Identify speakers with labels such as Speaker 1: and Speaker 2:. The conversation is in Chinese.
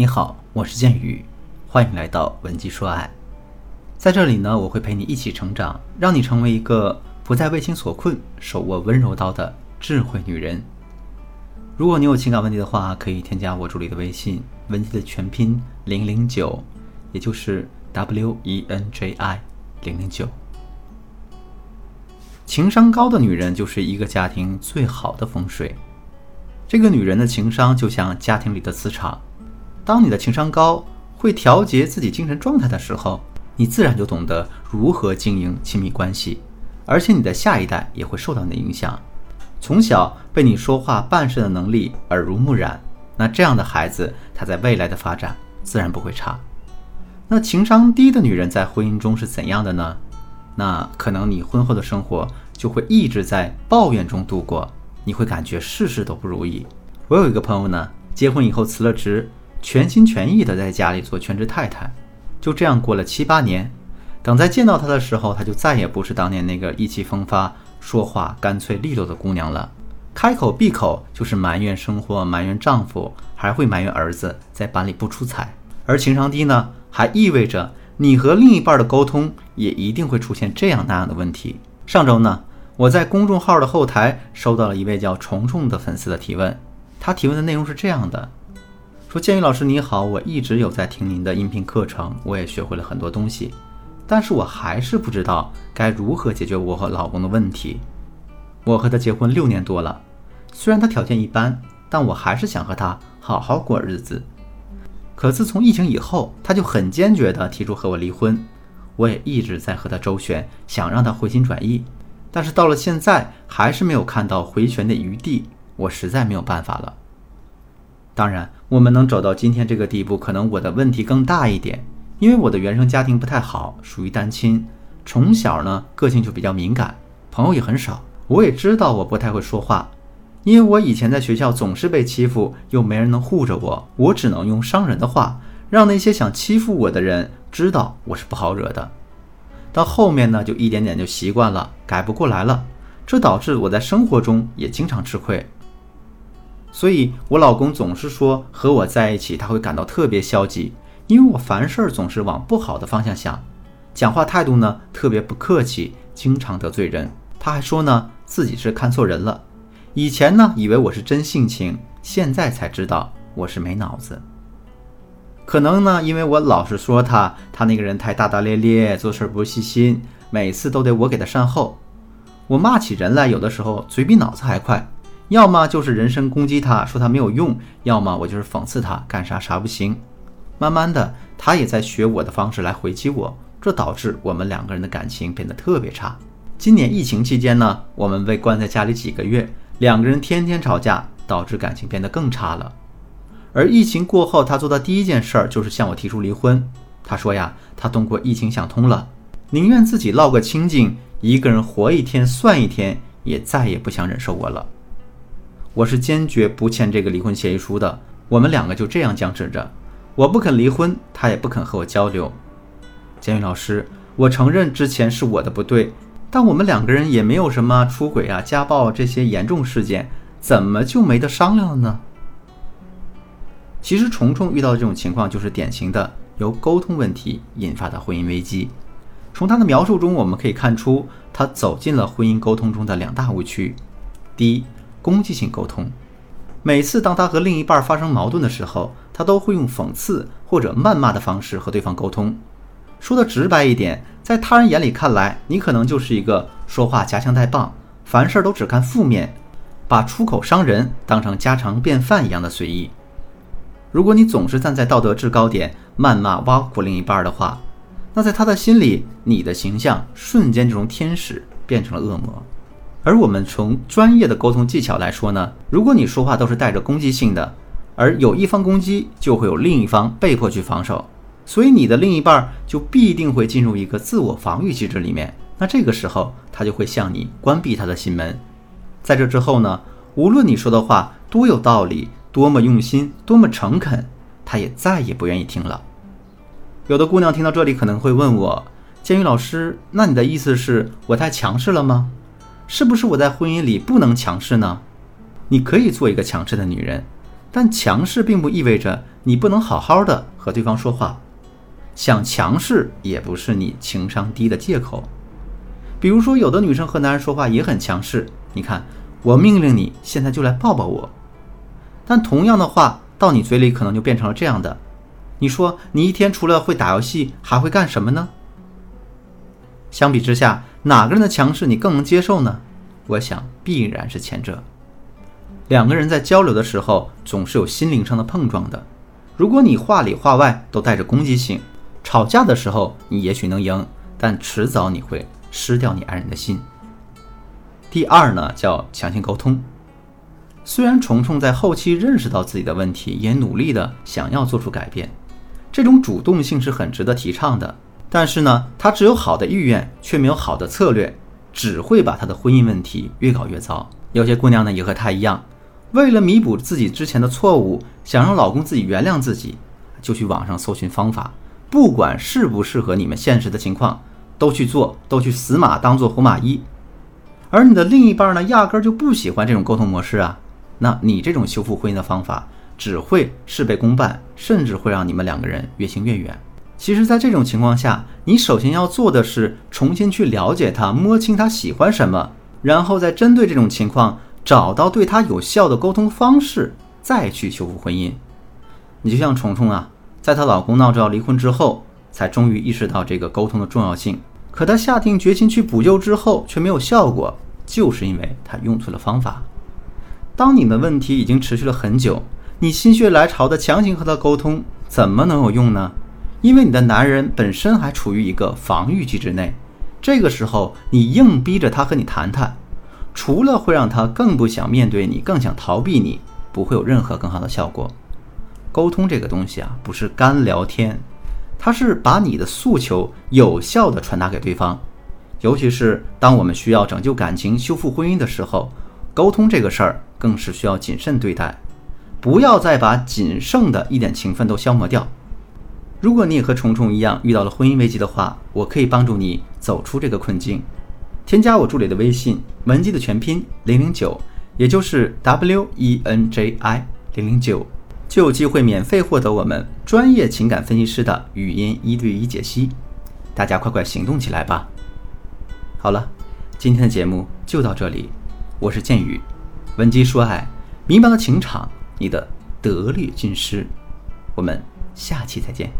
Speaker 1: 你好，我是剑宇，欢迎来到文姬说爱。在这里呢，我会陪你一起成长，让你成为一个不再为情所困、手握温柔刀的智慧女人。如果你有情感问题的话，可以添加我助理的微信“文姬”的全拼零零九，也就是 W E N J I 零零九。情商高的女人就是一个家庭最好的风水。这个女人的情商就像家庭里的磁场。当你的情商高，会调节自己精神状态的时候，你自然就懂得如何经营亲密关系，而且你的下一代也会受到你的影响。从小被你说话办事的能力耳濡目染，那这样的孩子，他在未来的发展自然不会差。那情商低的女人在婚姻中是怎样的呢？那可能你婚后的生活就会一直在抱怨中度过，你会感觉事事都不如意。我有一个朋友呢，结婚以后辞了职。全心全意的在家里做全职太太，就这样过了七八年。等再见到她的时候，她就再也不是当年那个意气风发、说话干脆利落的姑娘了。开口闭口就是埋怨生活、埋怨丈夫，还会埋怨儿子在班里不出彩。而情商低呢，还意味着你和另一半的沟通也一定会出现这样那样的问题。上周呢，我在公众号的后台收到了一位叫虫虫的粉丝的提问，他提问的内容是这样的。说建宇老师你好，我一直有在听您的音频课程，我也学会了很多东西，但是我还是不知道该如何解决我和老公的问题。我和他结婚六年多了，虽然他条件一般，但我还是想和他好好过日子。可自从疫情以后，他就很坚决地提出和我离婚，我也一直在和他周旋，想让他回心转意，但是到了现在还是没有看到回旋的余地，我实在没有办法了。当然，我们能走到今天这个地步，可能我的问题更大一点，因为我的原生家庭不太好，属于单亲，从小呢个性就比较敏感，朋友也很少。我也知道我不太会说话，因为我以前在学校总是被欺负，又没人能护着我，我只能用伤人的话，让那些想欺负我的人知道我是不好惹的。到后面呢，就一点点就习惯了，改不过来了，这导致我在生活中也经常吃亏。所以，我老公总是说和我在一起他会感到特别消极，因为我凡事总是往不好的方向想，讲话态度呢特别不客气，经常得罪人。他还说呢自己是看错人了，以前呢以为我是真性情，现在才知道我是没脑子。可能呢因为我老是说他，他那个人太大大咧咧，做事不细心，每次都得我给他善后。我骂起人来，有的时候嘴比脑子还快。要么就是人身攻击他，说他没有用；要么我就是讽刺他，干啥啥不行。慢慢的，他也在学我的方式来回击我，这导致我们两个人的感情变得特别差。今年疫情期间呢，我们被关在家里几个月，两个人天天吵架，导致感情变得更差了。而疫情过后，他做的第一件事儿就是向我提出离婚。他说呀，他通过疫情想通了，宁愿自己落个清净，一个人活一天算一天，也再也不想忍受我了。我是坚决不签这个离婚协议书的，我们两个就这样僵持着。我不肯离婚，他也不肯和我交流。监狱老师，我承认之前是我的不对，但我们两个人也没有什么出轨啊、家暴这些严重事件，怎么就没得商量了呢？其实虫虫遇到的这种情况就是典型的由沟通问题引发的婚姻危机。从他的描述中，我们可以看出他走进了婚姻沟通中的两大误区。第一。攻击性沟通，每次当他和另一半发生矛盾的时候，他都会用讽刺或者谩骂的方式和对方沟通。说的直白一点，在他人眼里看来，你可能就是一个说话夹枪带棒，凡事都只看负面，把出口伤人当成家常便饭一样的随意。如果你总是站在道德制高点谩骂挖苦另一半的话，那在他的心里，你的形象瞬间就从天使变成了恶魔。而我们从专业的沟通技巧来说呢，如果你说话都是带着攻击性的，而有一方攻击，就会有另一方被迫去防守，所以你的另一半就必定会进入一个自我防御机制里面。那这个时候，他就会向你关闭他的心门。在这之后呢，无论你说的话多有道理，多么用心，多么诚恳，他也再也不愿意听了。有的姑娘听到这里可能会问我，建宇老师，那你的意思是我太强势了吗？是不是我在婚姻里不能强势呢？你可以做一个强势的女人，但强势并不意味着你不能好好的和对方说话。想强势也不是你情商低的借口。比如说，有的女生和男人说话也很强势。你看，我命令你现在就来抱抱我。但同样的话到你嘴里可能就变成了这样的：你说你一天除了会打游戏还会干什么呢？相比之下，哪个人的强势你更能接受呢？我想必然是前者。两个人在交流的时候总是有心灵上的碰撞的。如果你话里话外都带着攻击性，吵架的时候你也许能赢，但迟早你会失掉你爱人的心。第二呢，叫强行沟通。虽然虫虫在后期认识到自己的问题，也努力的想要做出改变，这种主动性是很值得提倡的。但是呢，他只有好的意愿，却没有好的策略，只会把他的婚姻问题越搞越糟。有些姑娘呢，也和他一样，为了弥补自己之前的错误，想让老公自己原谅自己，就去网上搜寻方法，不管适不适合你们现实的情况，都去做，都去死马当做活马医。而你的另一半呢，压根就不喜欢这种沟通模式啊，那你这种修复婚姻的方法，只会事倍功半，甚至会让你们两个人越行越远。其实，在这种情况下，你首先要做的是重新去了解他，摸清他喜欢什么，然后再针对这种情况找到对他有效的沟通方式，再去修复婚姻。你就像虫虫啊，在她老公闹着要离婚之后，才终于意识到这个沟通的重要性。可她下定决心去补救之后，却没有效果，就是因为她用错了方法。当你们问题已经持续了很久，你心血来潮的强行和他沟通，怎么能有用呢？因为你的男人本身还处于一个防御机制内，这个时候你硬逼着他和你谈谈，除了会让他更不想面对你，更想逃避你，不会有任何更好的效果。沟通这个东西啊，不是干聊天，它是把你的诉求有效的传达给对方。尤其是当我们需要拯救感情、修复婚姻的时候，沟通这个事儿更是需要谨慎对待，不要再把仅剩的一点情分都消磨掉。如果你也和虫虫一样遇到了婚姻危机的话，我可以帮助你走出这个困境。添加我助理的微信文姬的全拼零零九，也就是 W E N J I 零零九，就有机会免费获得我们专业情感分析师的语音一对一解析。大家快快行动起来吧！好了，今天的节目就到这里，我是剑宇，文姬说爱，迷茫的情场，你的得力军师，我们下期再见。